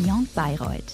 Beyond Bayreuth.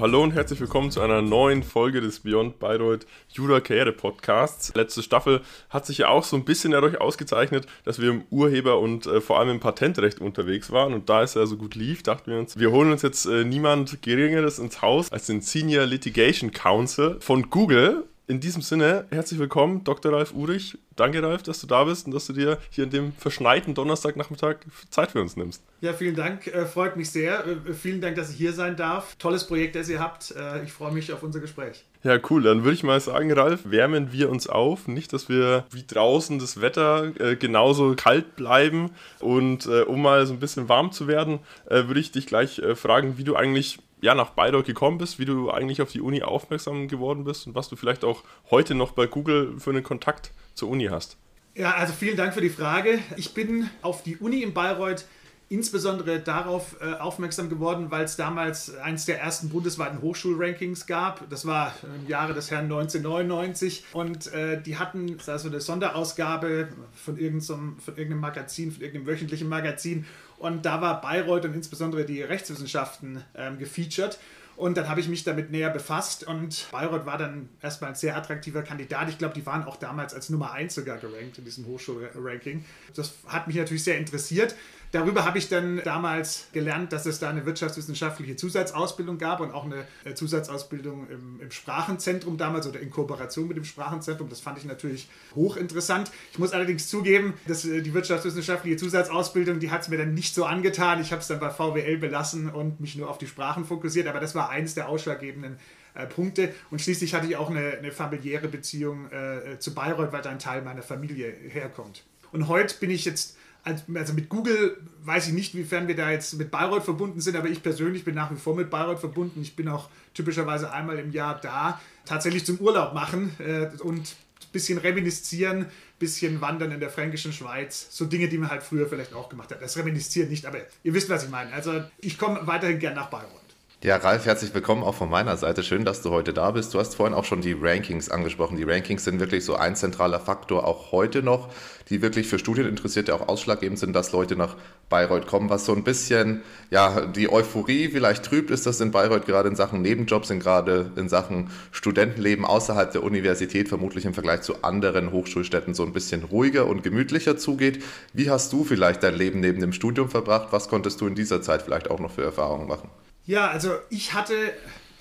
Hallo und herzlich willkommen zu einer neuen Folge des Beyond Bayreuth Jura Karriere Podcasts. Letzte Staffel hat sich ja auch so ein bisschen dadurch ausgezeichnet, dass wir im Urheber- und äh, vor allem im Patentrecht unterwegs waren. Und da es ja so gut lief, dachten wir uns, wir holen uns jetzt äh, niemand Geringeres ins Haus als den Senior Litigation Counsel von Google in diesem Sinne, herzlich willkommen, Dr. Ralf Urich. Danke, Ralf, dass du da bist und dass du dir hier in dem verschneiten Donnerstagnachmittag Zeit für uns nimmst. Ja, vielen Dank, äh, freut mich sehr. Äh, vielen Dank, dass ich hier sein darf. Tolles Projekt, das ihr habt. Äh, ich freue mich auf unser Gespräch. Ja, cool. Dann würde ich mal sagen, Ralf, wärmen wir uns auf. Nicht, dass wir wie draußen das Wetter äh, genauso kalt bleiben. Und äh, um mal so ein bisschen warm zu werden, äh, würde ich dich gleich fragen, wie du eigentlich ja, nach Bayreuth gekommen bist, wie du eigentlich auf die Uni aufmerksam geworden bist und was du vielleicht auch heute noch bei Google für einen Kontakt zur Uni hast. Ja, also vielen Dank für die Frage. Ich bin auf die Uni in Bayreuth insbesondere darauf äh, aufmerksam geworden, weil es damals eines der ersten bundesweiten Hochschulrankings gab. Das war im Jahre des Herrn 1999 und äh, die hatten also eine Sonderausgabe von irgendeinem, von irgendeinem Magazin, von irgendeinem wöchentlichen Magazin und da war Bayreuth und insbesondere die Rechtswissenschaften ähm, gefeatured. Und dann habe ich mich damit näher befasst und Bayreuth war dann erstmal ein sehr attraktiver Kandidat. Ich glaube, die waren auch damals als Nummer 1 sogar gerankt in diesem Hochschulranking. Das hat mich natürlich sehr interessiert. Darüber habe ich dann damals gelernt, dass es da eine wirtschaftswissenschaftliche Zusatzausbildung gab und auch eine äh, Zusatzausbildung im, im, Sprachenzentrum damals oder in Kooperation mit dem Sprachenzentrum. Das fand ich natürlich hochinteressant. Ich muss allerdings zugeben, dass äh, die wirtschaftswissenschaftliche Zusatzausbildung, die hat es mir dann nicht so angetan. Ich habe es dann bei VWL belassen und mich nur auf die Sprachen fokussiert. Aber das war eines der ausschlaggebenden äh, Punkte. Und schließlich hatte ich auch eine, eine familiäre Beziehung äh, zu Bayreuth, weil da ein Teil meiner Familie herkommt. Und heute bin ich jetzt also mit Google weiß ich nicht, wiefern wir da jetzt mit Bayreuth verbunden sind, aber ich persönlich bin nach wie vor mit Bayreuth verbunden. Ich bin auch typischerweise einmal im Jahr da, tatsächlich zum Urlaub machen äh, und ein bisschen reminiszieren, ein bisschen wandern in der fränkischen Schweiz. So Dinge, die man halt früher vielleicht auch gemacht hat. Das reminiszieren nicht, aber ihr wisst, was ich meine. Also ich komme weiterhin gern nach Bayreuth. Ja, Ralf, herzlich willkommen auch von meiner Seite. Schön, dass du heute da bist. Du hast vorhin auch schon die Rankings angesprochen. Die Rankings sind wirklich so ein zentraler Faktor auch heute noch, die wirklich für Studieninteressierte auch ausschlaggebend sind, dass Leute nach Bayreuth kommen. Was so ein bisschen, ja, die Euphorie vielleicht trübt, ist, dass in Bayreuth gerade in Sachen Nebenjobs, in gerade in Sachen Studentenleben außerhalb der Universität vermutlich im Vergleich zu anderen Hochschulstädten so ein bisschen ruhiger und gemütlicher zugeht. Wie hast du vielleicht dein Leben neben dem Studium verbracht? Was konntest du in dieser Zeit vielleicht auch noch für Erfahrungen machen? Ja, also ich hatte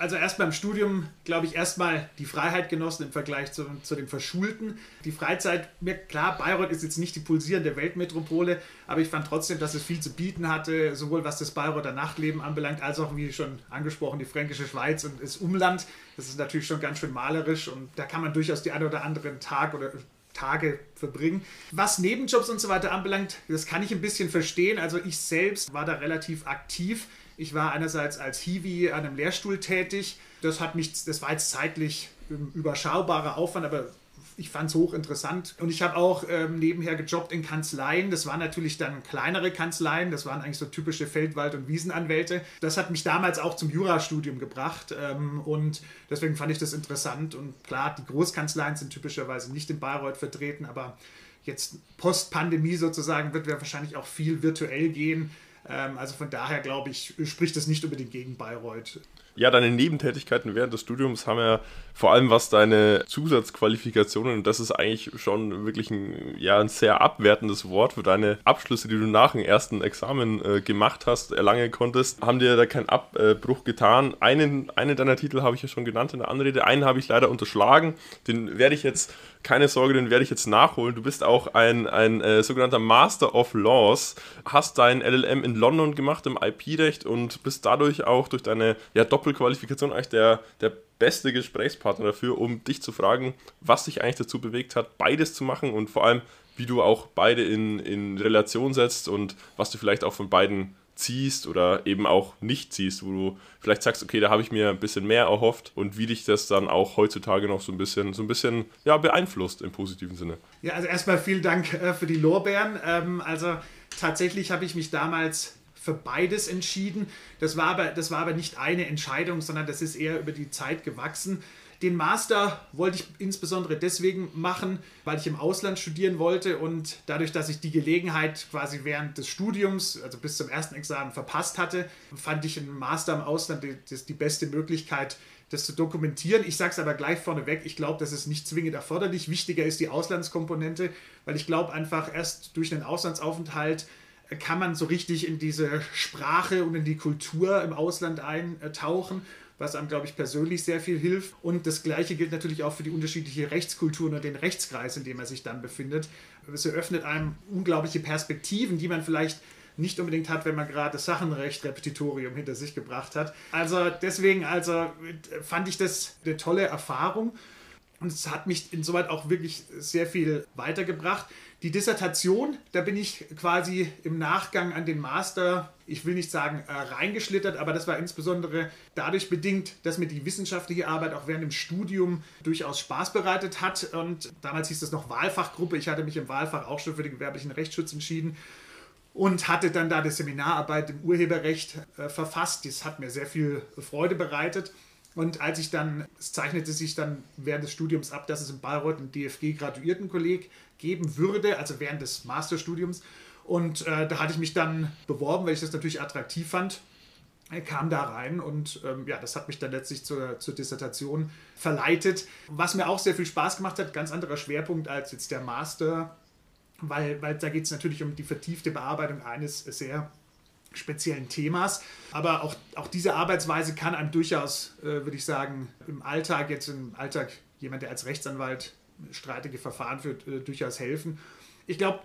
also erst beim Studium, glaube ich, erstmal die Freiheit genossen im Vergleich zu, zu den Verschulten. Die Freizeit, mir klar, Bayreuth ist jetzt nicht die pulsierende Weltmetropole, aber ich fand trotzdem, dass es viel zu bieten hatte, sowohl was das Bayreuther Nachtleben anbelangt, als auch, wie schon angesprochen, die fränkische Schweiz und das Umland. Das ist natürlich schon ganz schön malerisch und da kann man durchaus die ein oder anderen Tag oder Tage verbringen. Was Nebenjobs und so weiter anbelangt, das kann ich ein bisschen verstehen. Also ich selbst war da relativ aktiv ich war einerseits als Hiwi an einem Lehrstuhl tätig. Das hat mich, das war jetzt zeitlich überschaubarer Aufwand, aber ich fand es hochinteressant. Und ich habe auch ähm, nebenher gejobbt in Kanzleien. Das waren natürlich dann kleinere Kanzleien. Das waren eigentlich so typische Feldwald- und Wiesenanwälte. Das hat mich damals auch zum Jurastudium gebracht. Ähm, und deswegen fand ich das interessant. Und klar, die Großkanzleien sind typischerweise nicht in Bayreuth vertreten, aber jetzt Post-Pandemie sozusagen wird wir wahrscheinlich auch viel virtuell gehen. Ähm, also von daher glaube ich, spricht das nicht unbedingt gegen Bayreuth. Ja, deine Nebentätigkeiten während des Studiums haben ja vor allem was deine Zusatzqualifikationen, und das ist eigentlich schon wirklich ein, ja, ein sehr abwertendes Wort für deine Abschlüsse, die du nach dem ersten Examen äh, gemacht hast, erlangen konntest, haben dir da keinen Abbruch getan. Einen, einen deiner Titel habe ich ja schon genannt in der Anrede, einen habe ich leider unterschlagen, den werde ich jetzt keine Sorge, den werde ich jetzt nachholen. Du bist auch ein, ein äh, sogenannter Master of Laws, hast dein LLM in London gemacht im IP-Recht und bist dadurch auch durch deine ja, Doppelqualifikation eigentlich der, der beste Gesprächspartner dafür, um dich zu fragen, was dich eigentlich dazu bewegt hat, beides zu machen und vor allem, wie du auch beide in, in Relation setzt und was du vielleicht auch von beiden ziehst oder eben auch nicht ziehst, wo du vielleicht sagst, okay, da habe ich mir ein bisschen mehr erhofft und wie dich das dann auch heutzutage noch so ein bisschen, so ein bisschen ja, beeinflusst im positiven Sinne. Ja, also erstmal vielen Dank äh, für die Lorbeeren. Ähm, also tatsächlich habe ich mich damals für beides entschieden. Das war, aber, das war aber nicht eine Entscheidung, sondern das ist eher über die Zeit gewachsen. Den Master wollte ich insbesondere deswegen machen, weil ich im Ausland studieren wollte und dadurch, dass ich die Gelegenheit quasi während des Studiums, also bis zum ersten Examen verpasst hatte, fand ich einen Master im Ausland die, die beste Möglichkeit, das zu dokumentieren. Ich sage es aber gleich vorneweg, ich glaube, das ist nicht zwingend erforderlich. Wichtiger ist die Auslandskomponente, weil ich glaube einfach erst durch einen Auslandsaufenthalt kann man so richtig in diese Sprache und in die Kultur im Ausland eintauchen, was einem, glaube ich, persönlich sehr viel hilft. Und das Gleiche gilt natürlich auch für die unterschiedliche Rechtskultur und den Rechtskreis, in dem er sich dann befindet. Es eröffnet einem unglaubliche Perspektiven, die man vielleicht nicht unbedingt hat, wenn man gerade das Sachenrecht Repetitorium hinter sich gebracht hat. Also deswegen also fand ich das eine tolle Erfahrung und es hat mich insoweit auch wirklich sehr viel weitergebracht. Die Dissertation, da bin ich quasi im Nachgang an den Master, ich will nicht sagen äh, reingeschlittert, aber das war insbesondere dadurch bedingt, dass mir die wissenschaftliche Arbeit auch während dem Studium durchaus Spaß bereitet hat. Und damals hieß es noch Wahlfachgruppe. Ich hatte mich im Wahlfach auch schon für den gewerblichen Rechtsschutz entschieden und hatte dann da die Seminararbeit im Urheberrecht äh, verfasst. Das hat mir sehr viel Freude bereitet. Und als ich dann, es zeichnete sich dann während des Studiums ab, dass es in Bayreuth ein DFG-Graduiertenkolleg geben würde, also während des Masterstudiums. Und äh, da hatte ich mich dann beworben, weil ich das natürlich attraktiv fand. Ich kam da rein und ähm, ja, das hat mich dann letztlich zur, zur Dissertation verleitet. Was mir auch sehr viel Spaß gemacht hat, ganz anderer Schwerpunkt als jetzt der Master, weil, weil da geht es natürlich um die vertiefte Bearbeitung eines sehr speziellen Themas. Aber auch, auch diese Arbeitsweise kann einem durchaus, äh, würde ich sagen, im Alltag, jetzt im Alltag jemand, der als Rechtsanwalt streitige Verfahren führt, äh, durchaus helfen. Ich glaube,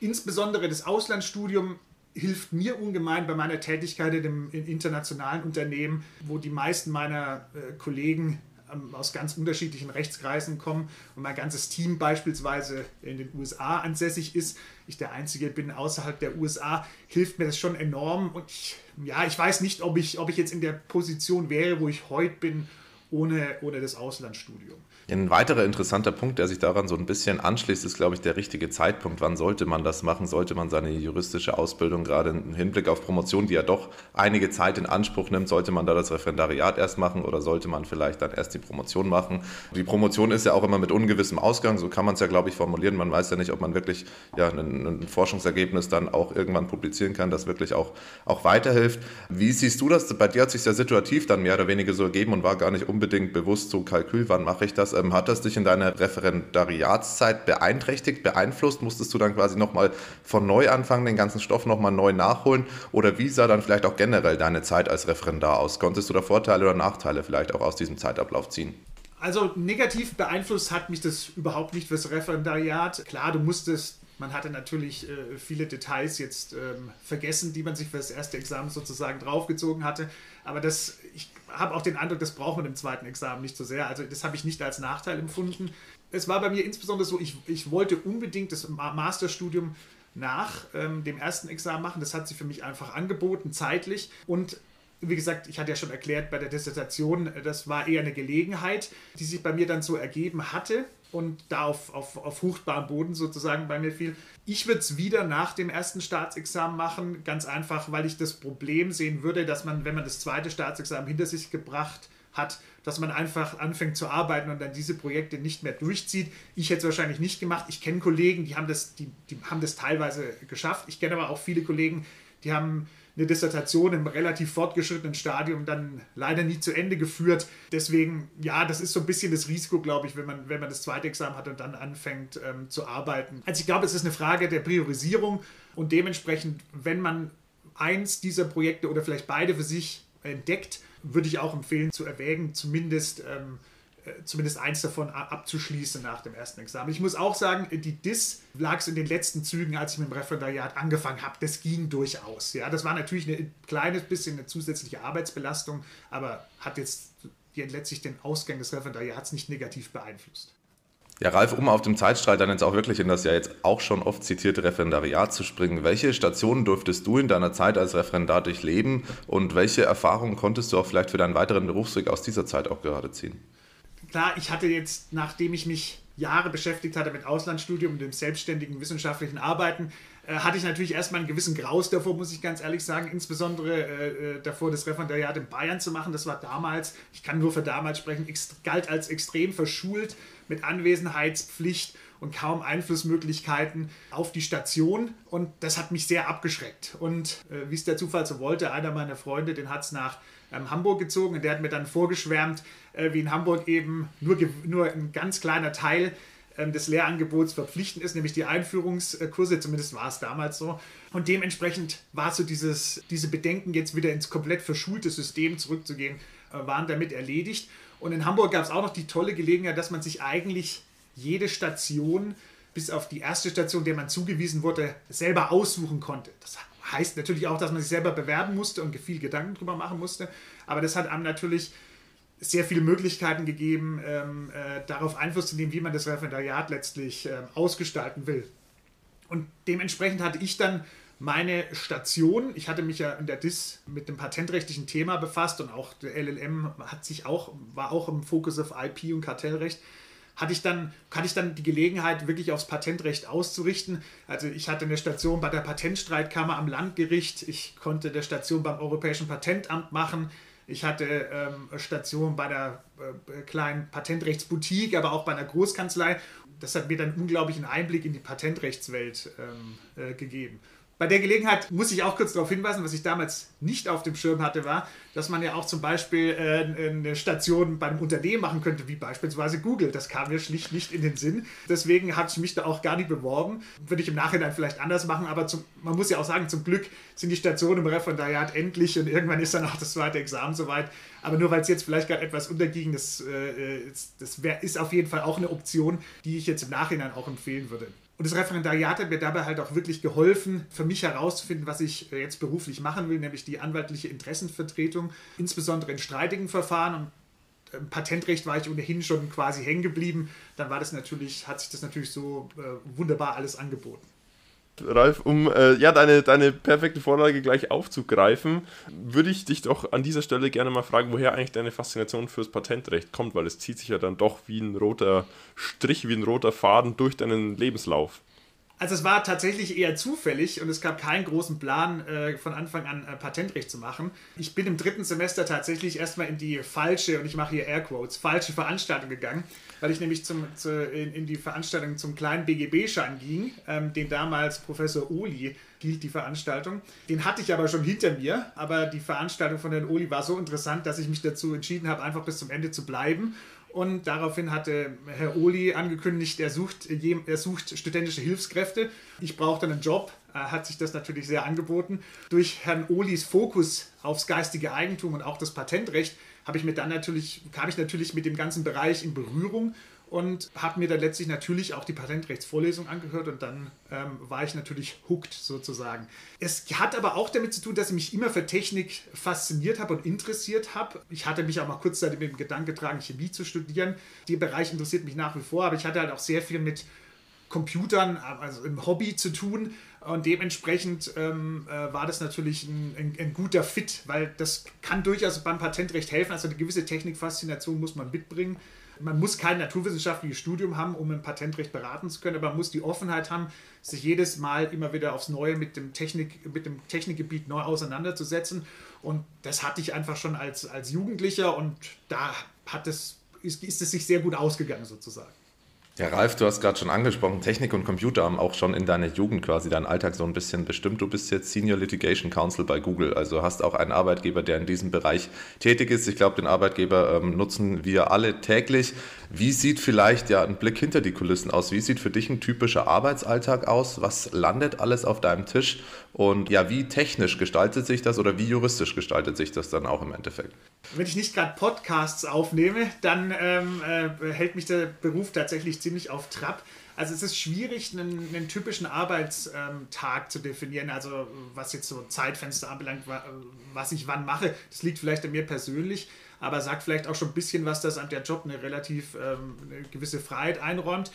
insbesondere das Auslandsstudium hilft mir ungemein bei meiner Tätigkeit in, dem, in internationalen Unternehmen, wo die meisten meiner äh, Kollegen aus ganz unterschiedlichen Rechtskreisen kommen und mein ganzes Team beispielsweise in den USA ansässig ist, ich der Einzige bin außerhalb der USA, hilft mir das schon enorm. Und ich, ja, ich weiß nicht, ob ich, ob ich jetzt in der Position wäre, wo ich heute bin, ohne, ohne das Auslandsstudium. Ein weiterer interessanter Punkt, der sich daran so ein bisschen anschließt, ist, glaube ich, der richtige Zeitpunkt. Wann sollte man das machen? Sollte man seine juristische Ausbildung gerade im Hinblick auf Promotion, die ja doch einige Zeit in Anspruch nimmt, sollte man da das Referendariat erst machen oder sollte man vielleicht dann erst die Promotion machen? Die Promotion ist ja auch immer mit ungewissem Ausgang, so kann man es ja, glaube ich, formulieren. Man weiß ja nicht, ob man wirklich ja, ein, ein Forschungsergebnis dann auch irgendwann publizieren kann, das wirklich auch, auch weiterhilft. Wie siehst du das? Bei dir hat sich ja situativ dann mehr oder weniger so ergeben und war gar nicht unbedingt bewusst so Kalkül, wann mache ich das? Ähm, hat das dich in deiner Referendariatszeit beeinträchtigt, beeinflusst? Musstest du dann quasi nochmal von neu anfangen, den ganzen Stoff nochmal neu nachholen? Oder wie sah dann vielleicht auch generell deine Zeit als Referendar aus? Konntest du da Vorteile oder Nachteile vielleicht auch aus diesem Zeitablauf ziehen? Also negativ beeinflusst hat mich das überhaupt nicht fürs Referendariat. Klar, du musstest man hatte natürlich äh, viele Details jetzt ähm, vergessen, die man sich für das erste Examen sozusagen draufgezogen hatte. Aber das, ich habe auch den Eindruck, das braucht man im zweiten Examen nicht so sehr. Also das habe ich nicht als Nachteil empfunden. Es war bei mir insbesondere so, ich, ich wollte unbedingt das Masterstudium nach ähm, dem ersten Examen machen. Das hat sich für mich einfach angeboten, zeitlich. Und wie gesagt, ich hatte ja schon erklärt bei der Dissertation, das war eher eine Gelegenheit, die sich bei mir dann so ergeben hatte und da auf, auf, auf fruchtbarem Boden sozusagen bei mir fiel. Ich würde es wieder nach dem ersten Staatsexamen machen, ganz einfach, weil ich das Problem sehen würde, dass man, wenn man das zweite Staatsexamen hinter sich gebracht hat, dass man einfach anfängt zu arbeiten und dann diese Projekte nicht mehr durchzieht. Ich hätte es wahrscheinlich nicht gemacht. Ich kenne Kollegen, die haben das, die, die haben das teilweise geschafft. Ich kenne aber auch viele Kollegen, die haben eine Dissertation im relativ fortgeschrittenen Stadium dann leider nie zu Ende geführt. Deswegen, ja, das ist so ein bisschen das Risiko, glaube ich, wenn man, wenn man das zweite Examen hat und dann anfängt ähm, zu arbeiten. Also ich glaube, es ist eine Frage der Priorisierung und dementsprechend, wenn man eins dieser Projekte oder vielleicht beide für sich entdeckt, würde ich auch empfehlen zu erwägen, zumindest ähm, äh, zumindest eins davon abzuschließen nach dem ersten Examen. Ich muss auch sagen, die DIS lag es in den letzten Zügen, als ich mit dem Referendariat angefangen habe. Das ging durchaus. Ja, das war natürlich ein kleines bisschen eine zusätzliche Arbeitsbelastung, aber hat jetzt letztlich den Ausgang des Referendariats nicht negativ beeinflusst. Ja, Ralf, um auf dem Zeitstrahl dann jetzt auch wirklich in das ja jetzt auch schon oft zitierte Referendariat zu springen, welche Stationen durftest du in deiner Zeit als Referendar durchleben und welche Erfahrungen konntest du auch vielleicht für deinen weiteren Berufsweg aus dieser Zeit auch gerade ziehen? Klar, ich hatte jetzt, nachdem ich mich Jahre beschäftigt hatte mit Auslandsstudium und dem selbstständigen wissenschaftlichen Arbeiten, äh, hatte ich natürlich erstmal einen gewissen Graus davor, muss ich ganz ehrlich sagen, insbesondere äh, äh davor, das Referendariat in Bayern zu machen. Das war damals, ich kann nur für damals sprechen, galt als extrem verschult mit Anwesenheitspflicht und kaum Einflussmöglichkeiten auf die Station. Und das hat mich sehr abgeschreckt. Und äh, wie es der Zufall so wollte, einer meiner Freunde, den hat es nach ähm, Hamburg gezogen und der hat mir dann vorgeschwärmt, äh, wie in Hamburg eben nur, nur ein ganz kleiner Teil ähm, des Lehrangebots verpflichtend ist, nämlich die Einführungskurse, zumindest war es damals so. Und dementsprechend war so dieses, diese Bedenken, jetzt wieder ins komplett verschulte System zurückzugehen, äh, waren damit erledigt. Und in Hamburg gab es auch noch die tolle Gelegenheit, dass man sich eigentlich jede Station, bis auf die erste Station, der man zugewiesen wurde, selber aussuchen konnte. Das heißt natürlich auch, dass man sich selber bewerben musste und viel Gedanken drüber machen musste. Aber das hat einem natürlich sehr viele Möglichkeiten gegeben, ähm, äh, darauf Einfluss zu nehmen, wie man das Referendariat letztlich äh, ausgestalten will. Und dementsprechend hatte ich dann meine Station. Ich hatte mich ja in der DIS mit dem patentrechtlichen Thema befasst und auch der LLM hat sich auch, war auch im Fokus auf IP und Kartellrecht. Hatte ich dann, hatte ich dann die Gelegenheit, wirklich aufs Patentrecht auszurichten. Also ich hatte eine Station bei der Patentstreitkammer am Landgericht, ich konnte eine Station beim Europäischen Patentamt machen, ich hatte ähm, Station bei der äh, kleinen Patentrechtsboutique, aber auch bei einer Großkanzlei. Das hat mir dann unglaublichen Einblick in die Patentrechtswelt ähm, äh, gegeben. Bei der Gelegenheit muss ich auch kurz darauf hinweisen, was ich damals nicht auf dem Schirm hatte, war, dass man ja auch zum Beispiel äh, eine Station beim Unternehmen machen könnte, wie beispielsweise Google. Das kam mir schlicht nicht in den Sinn. Deswegen habe ich mich da auch gar nicht beworben. Würde ich im Nachhinein vielleicht anders machen, aber zum, man muss ja auch sagen, zum Glück sind die Stationen im Referendariat endlich und irgendwann ist dann auch das zweite Examen soweit. Aber nur weil es jetzt vielleicht gerade etwas unterging, das, äh, das wär, ist auf jeden Fall auch eine Option, die ich jetzt im Nachhinein auch empfehlen würde. Und das Referendariat hat mir dabei halt auch wirklich geholfen, für mich herauszufinden, was ich äh, jetzt beruflich machen will, nämlich die anwaltliche Interessenvertretung, insbesondere in streitigen Verfahren. Und im Patentrecht war ich ohnehin schon quasi hängen geblieben. Dann war das natürlich, hat sich das natürlich so äh, wunderbar alles angeboten. Ralf, um äh, ja, deine, deine perfekte Vorlage gleich aufzugreifen, würde ich dich doch an dieser Stelle gerne mal fragen, woher eigentlich deine Faszination fürs Patentrecht kommt, weil es zieht sich ja dann doch wie ein roter Strich, wie ein roter Faden durch deinen Lebenslauf. Also es war tatsächlich eher zufällig und es gab keinen großen Plan, äh, von Anfang an äh, Patentrecht zu machen. Ich bin im dritten Semester tatsächlich erstmal in die falsche, und ich mache hier Airquotes, falsche Veranstaltung gegangen, weil ich nämlich zum, zu, in, in, die Veranstaltung zum kleinen BGB-Schein ging, ähm, den damals Professor Oli hielt, die Veranstaltung. Den hatte ich aber schon hinter mir, aber die Veranstaltung von Herrn Oli war so interessant, dass ich mich dazu entschieden habe, einfach bis zum Ende zu bleiben und daraufhin hatte Herr Oli angekündigt, er sucht, er sucht studentische Hilfskräfte. Ich brauchte einen Job, hat sich das natürlich sehr angeboten. Durch Herrn Olis Fokus aufs geistige Eigentum und auch das Patentrecht habe ich mir dann natürlich, kam ich natürlich mit dem ganzen Bereich in Berührung und habe mir dann letztlich natürlich auch die Patentrechtsvorlesung angehört und dann ähm, war ich natürlich hooked sozusagen. Es hat aber auch damit zu tun, dass ich mich immer für Technik fasziniert habe und interessiert habe. Ich hatte mich auch mal kurzzeitig mit dem Gedanken getragen, Chemie zu studieren. Der Bereich interessiert mich nach wie vor, aber ich hatte halt auch sehr viel mit Computern, also im Hobby zu tun. Und dementsprechend ähm, äh, war das natürlich ein, ein, ein, guter Fit, weil das kann durchaus beim Patentrecht helfen. Also eine gewisse Technikfaszination muss man mitbringen. Man muss kein naturwissenschaftliches Studium haben, um im Patentrecht beraten zu können, aber man muss die Offenheit haben, sich jedes Mal immer wieder aufs Neue mit dem, Technik, mit dem Technikgebiet neu auseinanderzusetzen. Und das hatte ich einfach schon als, als Jugendlicher und da hat es, ist, ist es sich sehr gut ausgegangen sozusagen. Ja, Ralf, du hast gerade schon angesprochen, Technik und Computer haben auch schon in deiner Jugend quasi deinen Alltag so ein bisschen bestimmt. Du bist jetzt Senior Litigation Counsel bei Google, also hast auch einen Arbeitgeber, der in diesem Bereich tätig ist. Ich glaube, den Arbeitgeber ähm, nutzen wir alle täglich. Wie sieht vielleicht ja ein Blick hinter die Kulissen aus? Wie sieht für dich ein typischer Arbeitsalltag aus? Was landet alles auf deinem Tisch? Und ja, wie technisch gestaltet sich das oder wie juristisch gestaltet sich das dann auch im Endeffekt? Wenn ich nicht gerade Podcasts aufnehme, dann ähm, äh, hält mich der Beruf tatsächlich ziemlich auf Trab. Also es ist schwierig, einen, einen typischen Arbeitstag zu definieren, also was jetzt so Zeitfenster anbelangt, was ich wann mache. Das liegt vielleicht an mir persönlich, aber sagt vielleicht auch schon ein bisschen was, dass an der Job eine relativ ähm, eine gewisse Freiheit einräumt.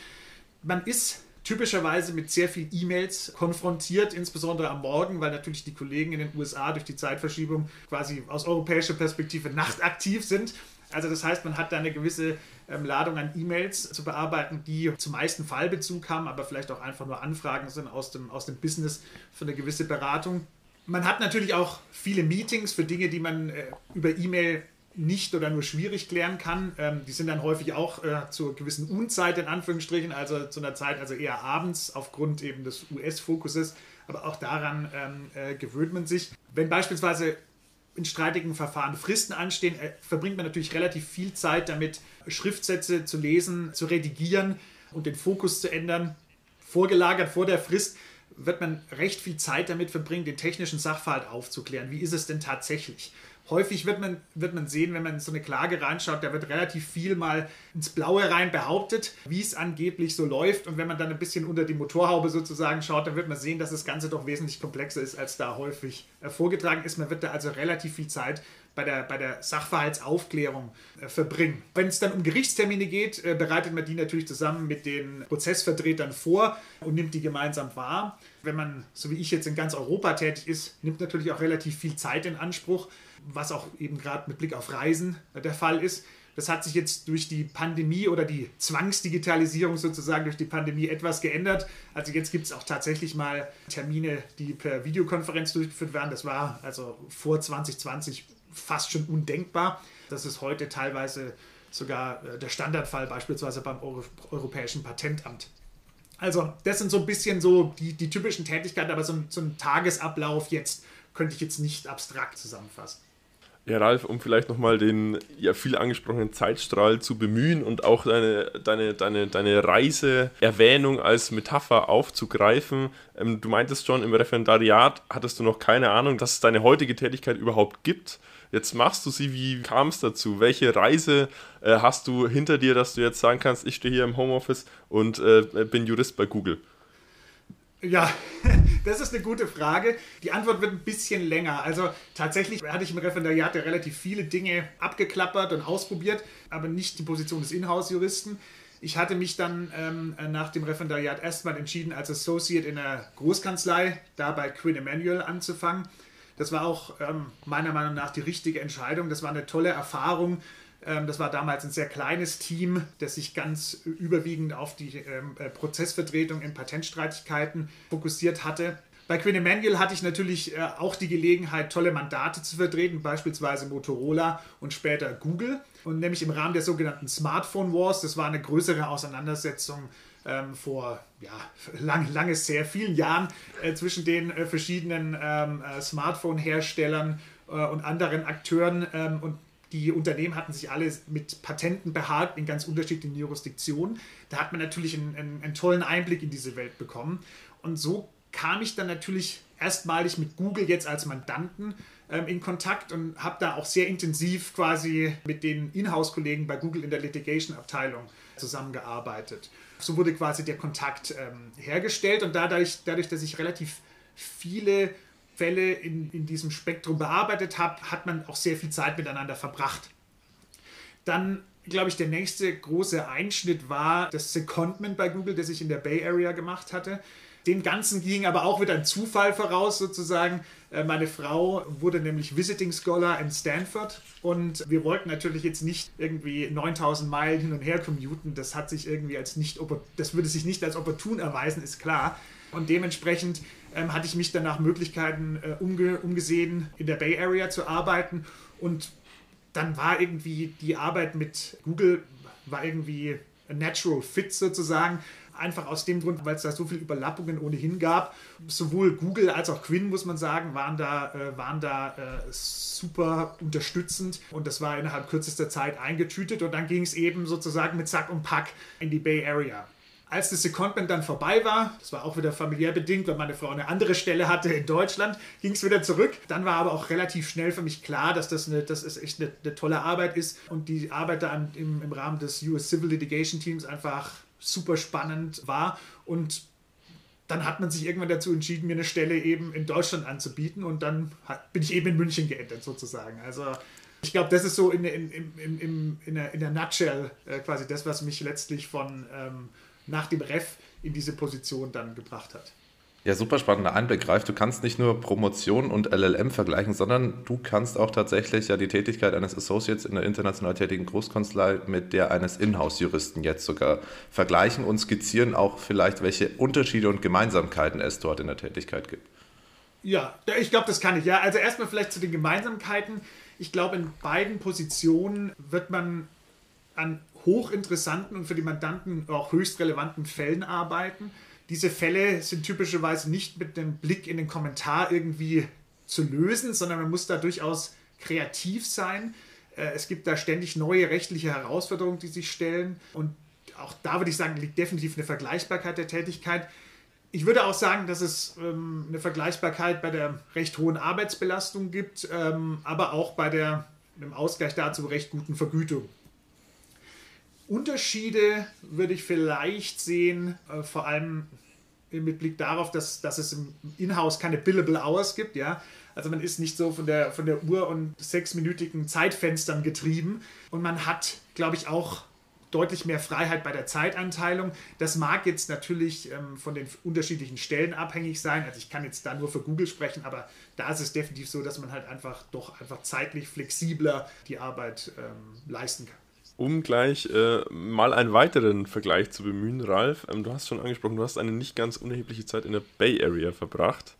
Man ist typischerweise mit sehr viel E-Mails konfrontiert, insbesondere am Morgen, weil natürlich die Kollegen in den USA durch die Zeitverschiebung quasi aus europäischer Perspektive nachtaktiv sind. Also das heißt, man hat da eine gewisse ähm, Ladung an E-Mails zu bearbeiten, die zum meisten Fallbezug haben, aber vielleicht auch einfach nur Anfragen sind aus dem, aus dem Business für eine gewisse Beratung. Man hat natürlich auch viele Meetings für Dinge, die man äh, über E-Mail nicht oder nur schwierig klären kann. Ähm, die sind dann häufig auch äh, zur gewissen Unzeit in Anführungsstrichen, also zu einer Zeit, also eher abends aufgrund eben des US-Fokuses. Aber auch daran ähm, äh, gewöhnt man sich. Wenn beispielsweise in streitigen Verfahren Fristen anstehen, äh, verbringt man natürlich relativ viel Zeit damit, Schriftsätze zu lesen, zu redigieren und den Fokus zu ändern. Vorgelagert vor der Frist wird man recht viel Zeit damit verbringen, den technischen Sachverhalt aufzuklären. Wie ist es denn tatsächlich? Häufig wird man, wird man sehen, wenn man so eine Klage reinschaut, da wird relativ viel mal ins Blaue rein behauptet, wie es angeblich so läuft. Und wenn man dann ein bisschen unter die Motorhaube sozusagen schaut, dann wird man sehen, dass das Ganze doch wesentlich komplexer ist, als da häufig äh, vorgetragen ist. Man wird da also relativ viel Zeit bei der, bei der Sachverhaltsaufklärung äh, verbringen. Wenn es dann um Gerichtstermine geht, äh, bereitet man die natürlich zusammen mit den Prozessvertretern vor und nimmt die gemeinsam wahr. Wenn man, so wie ich jetzt in ganz Europa tätig ist, nimmt natürlich auch relativ viel Zeit in Anspruch was auch eben gerade mit Blick auf Reisen der Fall ist. Das hat sich jetzt durch die Pandemie oder die Zwangsdigitalisierung sozusagen durch die Pandemie etwas geändert. Also jetzt gibt es auch tatsächlich mal Termine, die per Videokonferenz durchgeführt werden. Das war also vor 2020 fast schon undenkbar. Das ist heute teilweise sogar äh, der Standardfall, beispielsweise beim Euro Europäischen Patentamt. Also das sind so ein bisschen so die, die typischen Tätigkeiten, aber so ein, so ein Tagesablauf jetzt könnte ich jetzt nicht abstrakt zusammenfassen. Ja, Ralf, um vielleicht nochmal den ja viel angesprochenen Zeitstrahl zu bemühen und auch deine, deine, deine, deine Reiseerwähnung als Metapher aufzugreifen. Ähm, du meintest schon, im Referendariat hattest du noch keine Ahnung, dass es deine heutige Tätigkeit überhaupt gibt. Jetzt machst du sie, wie kam es dazu? Welche Reise äh, hast du hinter dir, dass du jetzt sagen kannst, ich stehe hier im Homeoffice und äh, bin Jurist bei Google? Ja, das ist eine gute Frage. Die Antwort wird ein bisschen länger. Also tatsächlich hatte ich im Referendariat ja relativ viele Dinge abgeklappert und ausprobiert, aber nicht die Position des Inhouse-Juristen. Ich hatte mich dann ähm, nach dem Referendariat erstmal entschieden, als Associate in der Großkanzlei, da bei Quinn Emanuel anzufangen. Das war auch ähm, meiner Meinung nach die richtige Entscheidung. Das war eine tolle Erfahrung ähm, das war damals ein sehr kleines Team, das sich ganz überwiegend auf die ähm, äh, Prozessvertretung in Patentstreitigkeiten fokussiert hatte. Bei Quinn Emanuel hatte ich natürlich äh, auch die Gelegenheit, tolle Mandate zu vertreten, beispielsweise Motorola und später Google. Und nämlich im Rahmen der sogenannten Smartphone Wars, das war eine größere Auseinandersetzung ähm, vor ja, lang, lange, sehr vielen Jahren äh, zwischen den äh, verschiedenen ähm, äh, Smartphone-Herstellern äh, und anderen Akteuren. Ähm, und die Unternehmen hatten sich alle mit Patenten beharrt in ganz unterschiedlichen Jurisdiktionen. Da hat man natürlich einen, einen, einen tollen Einblick in diese Welt bekommen. Und so kam ich dann natürlich erstmalig mit Google jetzt als Mandanten ähm, in Kontakt und habe da auch sehr intensiv quasi mit den Inhouse-Kollegen bei Google in der Litigation-Abteilung zusammengearbeitet. So wurde quasi der Kontakt ähm, hergestellt und dadurch, dadurch, dass ich relativ viele Fälle in, in diesem Spektrum bearbeitet habe, hat man auch sehr viel Zeit miteinander verbracht. Dann, glaube ich, der nächste große Einschnitt war das Secondment bei Google, das ich in der Bay Area gemacht hatte. Dem Ganzen ging aber auch wieder ein Zufall voraus, sozusagen. Äh, meine Frau wurde nämlich Visiting Scholar in Stanford und wir wollten natürlich jetzt nicht irgendwie 9000 Meilen hin und her commuten. Das hat sich irgendwie als nicht, das würde sich nicht als opportun erweisen, ist klar. Und dementsprechend ähm, hatte ich mich dann nach Möglichkeiten äh, umge umgesehen, in der Bay Area zu arbeiten. Und dann war irgendwie die Arbeit mit Google, war irgendwie ein natural fit sozusagen. Einfach aus dem Grund, weil es da so viele Überlappungen ohnehin gab. Sowohl Google als auch Quinn, muss man sagen, waren da, äh, waren da äh, super unterstützend. Und das war innerhalb kürzester Zeit eingetütet. Und dann ging es eben sozusagen mit Sack und Pack in die Bay Area. Als das Secondment dann vorbei war, das war auch wieder familiär bedingt, weil meine Frau eine andere Stelle hatte in Deutschland, ging es wieder zurück. Dann war aber auch relativ schnell für mich klar, dass das, eine, dass es echt eine, eine tolle Arbeit ist und die Arbeit da im, im Rahmen des US Civil Litigation Teams einfach super spannend war und dann hat man sich irgendwann dazu entschieden, mir eine Stelle eben in Deutschland anzubieten und dann hat, bin ich eben in München geendet sozusagen. Also ich glaube, das ist so in, in, in, in, der, in der Nutshell äh, quasi das, was mich letztlich von ähm, nach dem Ref in diese Position dann gebracht hat. Ja, super spannender Einblick, Ralf. Du kannst nicht nur Promotion und LLM vergleichen, sondern du kannst auch tatsächlich ja die Tätigkeit eines Associates in der international tätigen Großkanzlei mit der eines Inhouse-Juristen jetzt sogar vergleichen und skizzieren auch vielleicht, welche Unterschiede und Gemeinsamkeiten es dort in der Tätigkeit gibt. Ja, ich glaube, das kann ich. Ja, also erstmal vielleicht zu den Gemeinsamkeiten. Ich glaube, in beiden Positionen wird man an hochinteressanten und für die Mandanten auch höchst relevanten Fällen arbeiten. Diese Fälle sind typischerweise nicht mit einem Blick in den Kommentar irgendwie zu lösen, sondern man muss da durchaus kreativ sein. Äh, es gibt da ständig neue rechtliche Herausforderungen, die sich stellen. Und auch da würde ich sagen, liegt definitiv eine Vergleichbarkeit der Tätigkeit. Ich würde auch sagen, dass es ähm, eine Vergleichbarkeit bei der recht hohen Arbeitsbelastung gibt, ähm, aber auch bei der, einem Ausgleich dazu recht guten Vergütung. Unterschiede würde ich vielleicht sehen, äh, vor allem mit Blick darauf, dass, dass es im Inhouse keine billable Hours gibt, ja. Also man ist nicht so von der, von der Uhr und sechsminütigen Zeitfenstern getrieben und man hat, glaube ich, auch deutlich mehr Freiheit bei der Zeitanteilung. Das mag jetzt natürlich ähm, von den unterschiedlichen Stellen abhängig sein. Also ich kann jetzt da nur für Google sprechen, aber da ist es definitiv so, dass man halt einfach doch einfach zeitlich flexibler die Arbeit ähm, leisten kann um gleich äh, mal einen weiteren Vergleich zu bemühen, Ralf, ähm, du hast schon angesprochen, du hast eine nicht ganz unerhebliche Zeit in der Bay Area verbracht.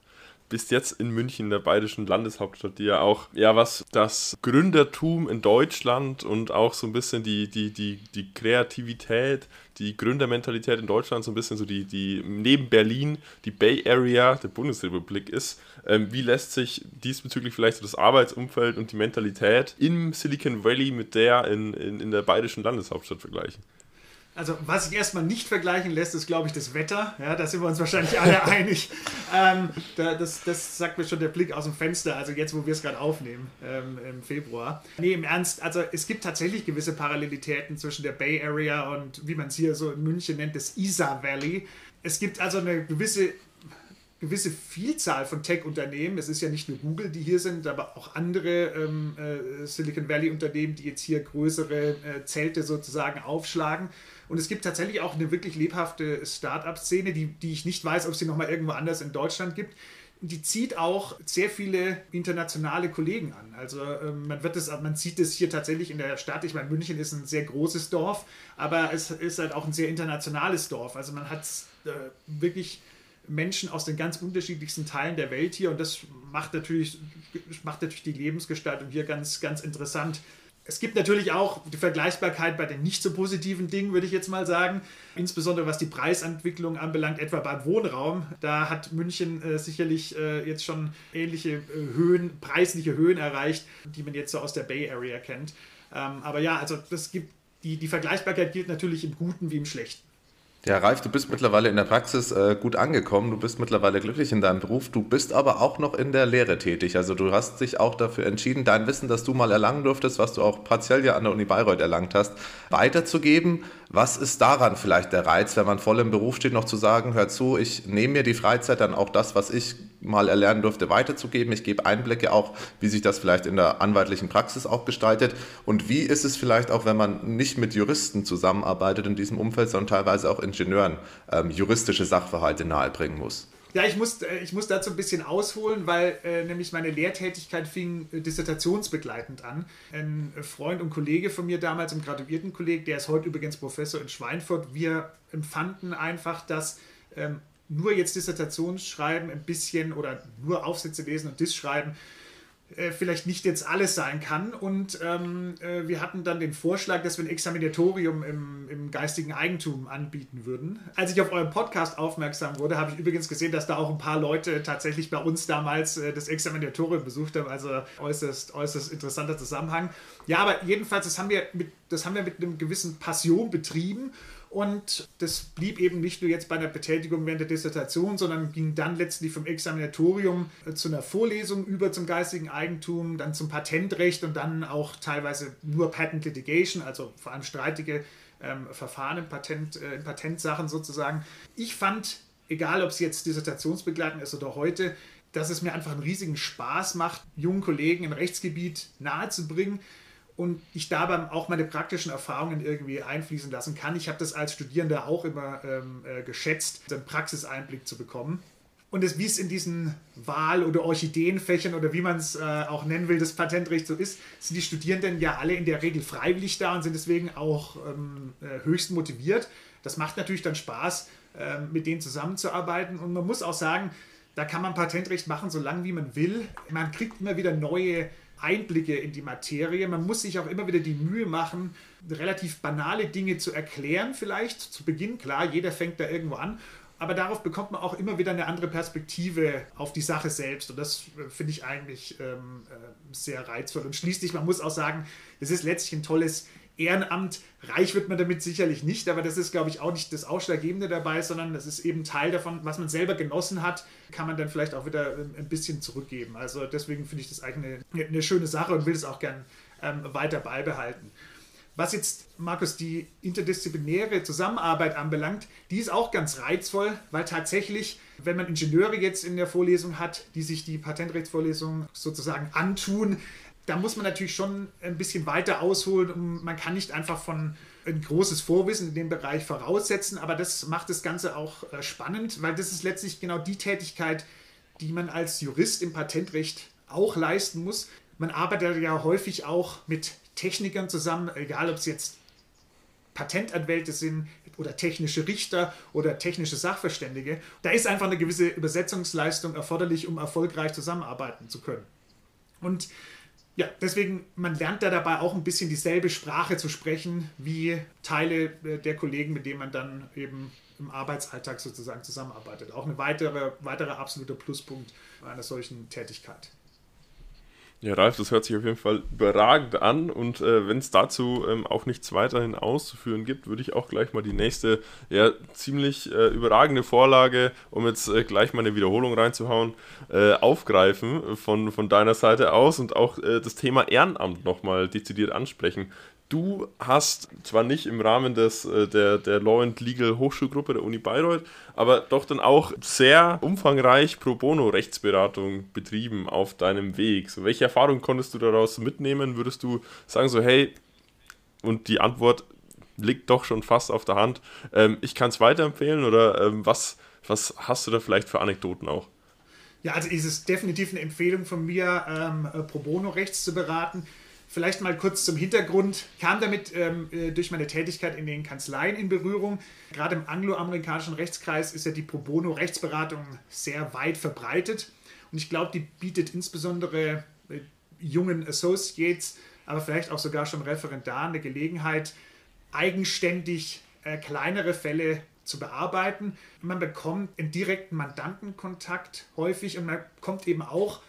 Bist jetzt in München, in der bayerischen Landeshauptstadt, die ja auch, ja, was das Gründertum in Deutschland und auch so ein bisschen die, die, die, die Kreativität, die Gründermentalität in Deutschland, so ein bisschen so die, die neben Berlin, die Bay Area der Bundesrepublik ist. Ähm, wie lässt sich diesbezüglich vielleicht so das Arbeitsumfeld und die Mentalität im Silicon Valley mit der in, in, in der bayerischen Landeshauptstadt vergleichen? Also, was sich erstmal nicht vergleichen lässt, ist, glaube ich, das Wetter. Ja, da sind wir uns wahrscheinlich alle einig. Ähm, da, das, das sagt mir schon der Blick aus dem Fenster, also jetzt, wo wir es gerade aufnehmen, ähm, im Februar. Nee, im Ernst, also es gibt tatsächlich gewisse Parallelitäten zwischen der Bay Area und, wie man es hier so in München nennt, das Isar Valley. Es gibt also eine gewisse gewisse Vielzahl von Tech-Unternehmen. Es ist ja nicht nur Google, die hier sind, aber auch andere ähm, äh, Silicon Valley-Unternehmen, die jetzt hier größere äh, Zelte sozusagen aufschlagen. Und es gibt tatsächlich auch eine wirklich lebhafte Start-up-Szene, die, die ich nicht weiß, ob es sie nochmal irgendwo anders in Deutschland gibt. Die zieht auch sehr viele internationale Kollegen an. Also ähm, man wird das, man sieht es hier tatsächlich in der Stadt. Ich meine, München ist ein sehr großes Dorf, aber es ist halt auch ein sehr internationales Dorf. Also man hat äh, wirklich Menschen aus den ganz unterschiedlichsten Teilen der Welt hier und das macht natürlich, macht natürlich die Lebensgestaltung hier ganz, ganz interessant. Es gibt natürlich auch die Vergleichbarkeit bei den nicht so positiven Dingen, würde ich jetzt mal sagen. Insbesondere was die Preisentwicklung anbelangt, etwa beim Wohnraum. Da hat München äh, sicherlich äh, jetzt schon ähnliche äh, Höhen, preisliche Höhen erreicht, die man jetzt so aus der Bay Area kennt. Ähm, aber ja, also das gibt die, die Vergleichbarkeit gilt natürlich im Guten wie im Schlechten. Ja, Ralf, du bist mittlerweile in der Praxis äh, gut angekommen, du bist mittlerweile glücklich in deinem Beruf, du bist aber auch noch in der Lehre tätig. Also du hast dich auch dafür entschieden, dein Wissen, das du mal erlangen durftest, was du auch partiell ja an der Uni Bayreuth erlangt hast, weiterzugeben. Was ist daran vielleicht der Reiz, wenn man voll im Beruf steht, noch zu sagen, hör zu, ich nehme mir die Freizeit, dann auch das, was ich mal erlernen durfte, weiterzugeben. Ich gebe Einblicke auch, wie sich das vielleicht in der anwaltlichen Praxis auch gestaltet. Und wie ist es vielleicht auch, wenn man nicht mit Juristen zusammenarbeitet in diesem Umfeld, sondern teilweise auch Ingenieuren ähm, juristische Sachverhalte nahebringen muss? Ja, ich muss, äh, ich muss dazu ein bisschen ausholen, weil äh, nämlich meine Lehrtätigkeit fing äh, dissertationsbegleitend an. Ein Freund und Kollege von mir damals im Graduiertenkolleg, der ist heute übrigens Professor in Schweinfurt, wir empfanden einfach, dass ähm, nur jetzt Dissertationen schreiben, ein bisschen oder nur Aufsätze lesen und Diss schreiben, äh, vielleicht nicht jetzt alles sein kann. Und ähm, äh, wir hatten dann den Vorschlag, dass wir ein Examinatorium im, im, geistigen Eigentum anbieten würden. Als ich auf euren Podcast aufmerksam wurde, habe ich übrigens gesehen, dass da auch ein paar Leute tatsächlich bei uns damals äh, das Examinatorium besucht haben. Also äußerst, äußerst interessanter Zusammenhang. Ja, aber jedenfalls, das haben wir mit, das haben wir mit einem gewissen Passion betrieben. Und das blieb eben nicht nur jetzt bei einer Betätigung während der Dissertation, sondern ging dann letztlich vom Examinatorium äh, zu einer Vorlesung über zum geistigen Eigentum, dann zum Patentrecht und dann auch teilweise nur Patent Litigation, also vor allem streitige ähm, Verfahren in, Patent, äh, in Patentsachen sozusagen. Ich fand, egal ob es jetzt dissertationsbegleitend ist oder heute, dass es mir einfach einen riesigen Spaß macht, jungen Kollegen im Rechtsgebiet nahezubringen, und ich dabei auch meine praktischen Erfahrungen irgendwie einfließen lassen kann. Ich habe das als Studierender auch immer ähm, äh, geschätzt, einen Praxiseinblick zu bekommen. Und es, wie es in diesen Wahl- oder Orchideenfächern oder wie man es äh, auch nennen will, das Patentrecht so ist, sind die Studierenden ja alle in der Regel freiwillig da und sind deswegen auch ähm, äh, höchst motiviert. Das macht natürlich dann Spaß, äh, mit denen zusammenzuarbeiten. Und man muss auch sagen, da kann man Patentrecht machen, so lange wie man will. Man kriegt immer wieder neue Einblicke in die Materie. Man muss sich auch immer wieder die Mühe machen, relativ banale Dinge zu erklären, vielleicht zu Beginn. Klar, jeder fängt da irgendwo an aber darauf bekommt man auch immer wieder eine andere Perspektive auf die Sache selbst. Und das äh, finde ich eigentlich ähm, äh, sehr reizvoll. Und schließlich, man muss auch sagen, es ist letztlich ein tolles Ehrenamt. Reich wird man damit sicherlich nicht, aber das ist, glaube ich, auch nicht das Ausschlaggebende dabei, sondern das ist eben Teil davon, was man selber genossen hat, kann man dann vielleicht auch wieder ähm, ein bisschen zurückgeben. Also deswegen finde ich das eigentlich eine, eine, schöne Sache und will es auch gern ähm, weiter beibehalten. Was jetzt, Markus, die interdisziplinäre Zusammenarbeit anbelangt, die ist auch ganz reizvoll, weil tatsächlich, wenn man Ingenieure jetzt in der Vorlesung hat, die sich die Patentrechtsvorlesung sozusagen antun, da muss man natürlich schon ein bisschen weiter ausholen man kann nicht einfach von ein großes Vorwissen in dem Bereich voraussetzen, aber das macht das Ganze auch äh, spannend, weil das ist letztlich genau die Tätigkeit, die man als Jurist im Patentrecht auch leisten muss. Man arbeitet ja häufig auch mit Technikern zusammen, egal ob es jetzt Patentanwälte sind oder technische Richter oder technische Sachverständige. Da ist einfach eine gewisse Übersetzungsleistung erforderlich, um erfolgreich zusammenarbeiten zu können. Und ja, deswegen, man lernt da dabei auch ein bisschen dieselbe Sprache zu sprechen wie Teile äh, der Kollegen, mit denen man dann eben im Arbeitsalltag sozusagen zusammenarbeitet. Auch ein weitere, weiterer absoluter Pluspunkt einer solchen Tätigkeit. Ja, Ralf, das hört sich auf jeden Fall überragend an und äh, wenn es dazu ähm, auch nichts weiterhin auszuführen gibt, würde ich auch gleich mal die nächste, ja, ziemlich äh, überragende Vorlage, um jetzt äh, gleich mal eine Wiederholung reinzuhauen, äh, aufgreifen von, von deiner Seite aus und auch äh, das Thema Ehrenamt nochmal dezidiert ansprechen. Du hast zwar nicht im Rahmen des, äh, der, der Law and Legal Hochschulgruppe der Uni Bayreuth, aber doch dann auch sehr umfangreich Pro Bono Rechtsberatung betrieben auf deinem Weg. So, welche Erfahrungen konntest du daraus mitnehmen? Würdest du sagen so, hey, und die Antwort liegt doch schon fast auf der Hand, ähm, ich kann es weiterempfehlen oder ähm, was, was hast du da vielleicht für Anekdoten auch? Ja, also ist es definitiv eine Empfehlung von mir, ähm, äh, Pro Bono Rechts zu beraten. Vielleicht mal kurz zum Hintergrund. Ich kam damit ähm, äh, durch meine Tätigkeit in den Kanzleien in Berührung. Gerade im angloamerikanischen Rechtskreis ist ja die Pro Bono Rechtsberatung sehr weit verbreitet. Und ich glaube, die bietet insbesondere äh, jungen Associates, aber vielleicht auch sogar schon Referendaren eine Gelegenheit, eigenständig äh, kleinere Fälle zu bearbeiten. Man bekommt einen direkten Mandantenkontakt häufig und man kommt eben auch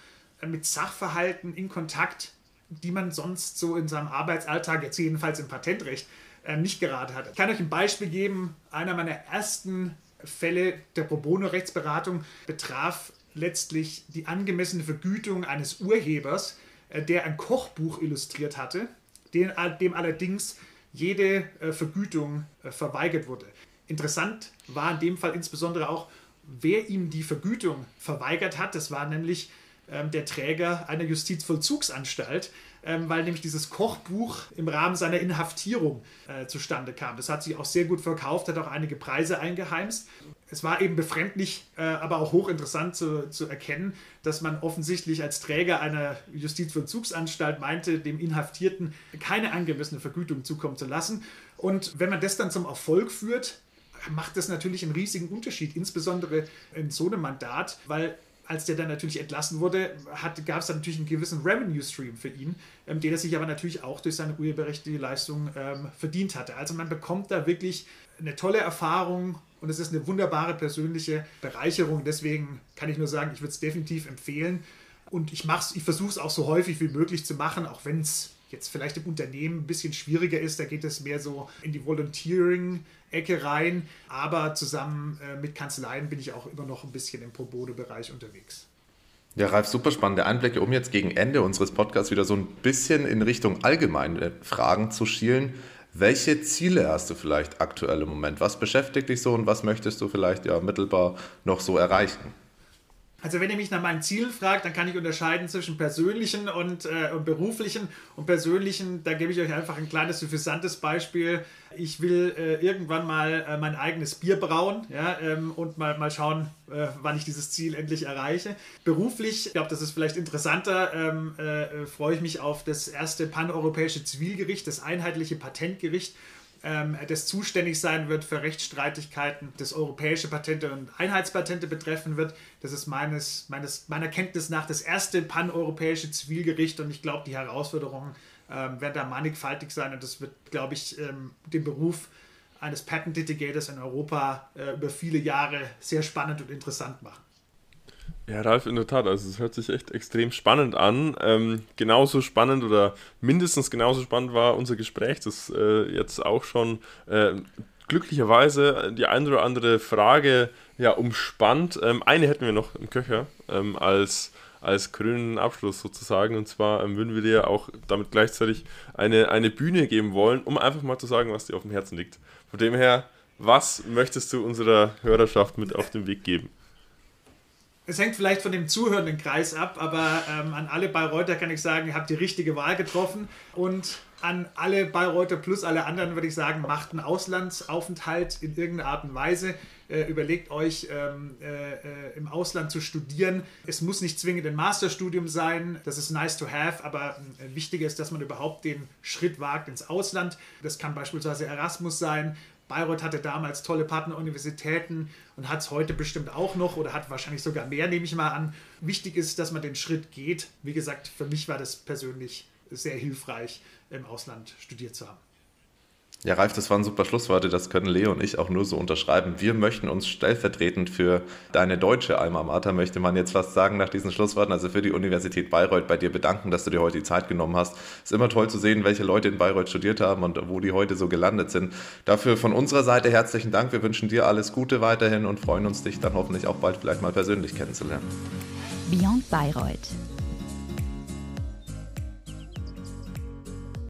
äh, mit Sachverhalten in Kontakt, die man sonst so in seinem Arbeitsalltag, jetzt jedenfalls im Patentrecht, äh, nicht gerade hat. Ich kann euch ein Beispiel geben. Einer meiner ersten Fälle der Pro Bono-Rechtsberatung betraf letztlich die angemessene Vergütung eines Urhebers, äh, der ein Kochbuch illustriert hatte, dem allerdings jede äh, Vergütung verweigert wurde. Interessant war in dem Fall insbesondere auch, wer ihm die Vergütung verweigert hat. Das war nämlich ähm, der Träger einer Justizvollzugsanstalt, ähm, weil nämlich dieses Kochbuch im Rahmen seiner Inhaftierung äh, zustande kam. Das hat sich auch sehr gut verkauft, hat auch einige Preise eingeheimst. Es war eben befremdlich, äh, aber auch hochinteressant zu, zu erkennen, dass man offensichtlich als Träger einer Justizvollzugsanstalt meinte, dem Inhaftierten keine angemessene Vergütung zukommen zu lassen. Und wenn man das dann zum Erfolg führt, macht das natürlich einen riesigen Unterschied, insbesondere in so einem Mandat, weil als der dann natürlich entlassen wurde, gab es dann natürlich einen gewissen Revenue-Stream für ihn, ähm, den er sich aber natürlich auch durch seine urheberrechtliche Leistung ähm, verdient hatte. Also man bekommt da wirklich eine tolle Erfahrung und es ist eine wunderbare persönliche Bereicherung. Deswegen kann ich nur sagen, ich würde es definitiv empfehlen. Und ich, ich versuche es auch so häufig wie möglich zu machen, auch wenn es jetzt vielleicht im Unternehmen ein bisschen schwieriger ist. Da geht es mehr so in die Volunteering-Ecke rein. Aber zusammen äh, mit Kanzleien bin ich auch immer noch ein bisschen im Pro-Bono-Bereich unterwegs. Ja, Ralf, super spannende Einblicke, um jetzt gegen Ende unseres Podcasts wieder so ein bisschen in Richtung allgemeine Fragen zu schielen. Welche Ziele hast du vielleicht aktuell im Moment? Was beschäftigt dich so und was möchtest du vielleicht ja mittelbar noch so erreichen? Also wenn ihr mich nach meinen Zielen fragt, dann kann ich unterscheiden zwischen persönlichen und, äh, und beruflichen. Und persönlichen, da gebe ich euch einfach ein kleines, suffisantes Beispiel. Ich will äh, irgendwann mal äh, mein eigenes Bier brauen ja, ähm, und mal, mal schauen, äh, wann ich dieses Ziel endlich erreiche. Beruflich, ich glaube, das ist vielleicht interessanter, ähm, äh, freue ich mich auf das erste paneuropäische Zivilgericht, das einheitliche Patentgericht ähm, das zuständig sein wird für Rechtsstreitigkeiten, das europäische Patente und Einheitspatente betreffen wird. Das ist meines, meines, meiner Kenntnis nach das erste paneuropäische Zivilgericht und ich glaube, die Herausforderungen ähm, werden da mannigfaltig sein und das wird, glaube ich, ähm, den Beruf eines Patent Litigators in Europa äh, über viele Jahre sehr spannend und interessant machen. Ja, Ralf, in der Tat, also es hört sich echt extrem spannend an. Ähm, genauso spannend oder mindestens genauso spannend war unser Gespräch, das äh, jetzt auch schon äh, glücklicherweise die eine oder andere Frage ja umspannt. Ähm, eine hätten wir noch im Köcher ähm, als, als krönenden Abschluss sozusagen. Und zwar ähm, würden wir dir auch damit gleichzeitig eine, eine Bühne geben wollen, um einfach mal zu sagen, was dir auf dem Herzen liegt. Von dem her, was möchtest du unserer Hörerschaft mit auf den Weg geben? Es hängt vielleicht von dem zuhörenden Kreis ab, aber ähm, an alle Bayreuther kann ich sagen, ihr habt die richtige Wahl getroffen. Und an alle Bayreuther plus alle anderen würde ich sagen, macht einen Auslandsaufenthalt in irgendeiner Art und Weise. Äh, überlegt euch, ähm, äh, äh, im Ausland zu studieren. Es muss nicht zwingend ein Masterstudium sein, das ist nice to have, aber äh, wichtig ist, dass man überhaupt den Schritt wagt ins Ausland. Das kann beispielsweise Erasmus sein, Bayreuth hatte damals tolle Partneruniversitäten und hat es heute bestimmt auch noch oder hat wahrscheinlich sogar mehr, nehme ich mal an. Wichtig ist, dass man den Schritt geht. Wie gesagt, für mich war das persönlich sehr hilfreich, im Ausland studiert zu haben. Ja, Ralf, das waren super Schlussworte. Das können Leo und ich auch nur so unterschreiben. Wir möchten uns stellvertretend für deine deutsche Alma Mater, möchte man jetzt fast sagen, nach diesen Schlussworten, also für die Universität Bayreuth, bei dir bedanken, dass du dir heute die Zeit genommen hast. Es ist immer toll zu sehen, welche Leute in Bayreuth studiert haben und wo die heute so gelandet sind. Dafür von unserer Seite herzlichen Dank. Wir wünschen dir alles Gute weiterhin und freuen uns, dich dann hoffentlich auch bald vielleicht mal persönlich kennenzulernen. Beyond Bayreuth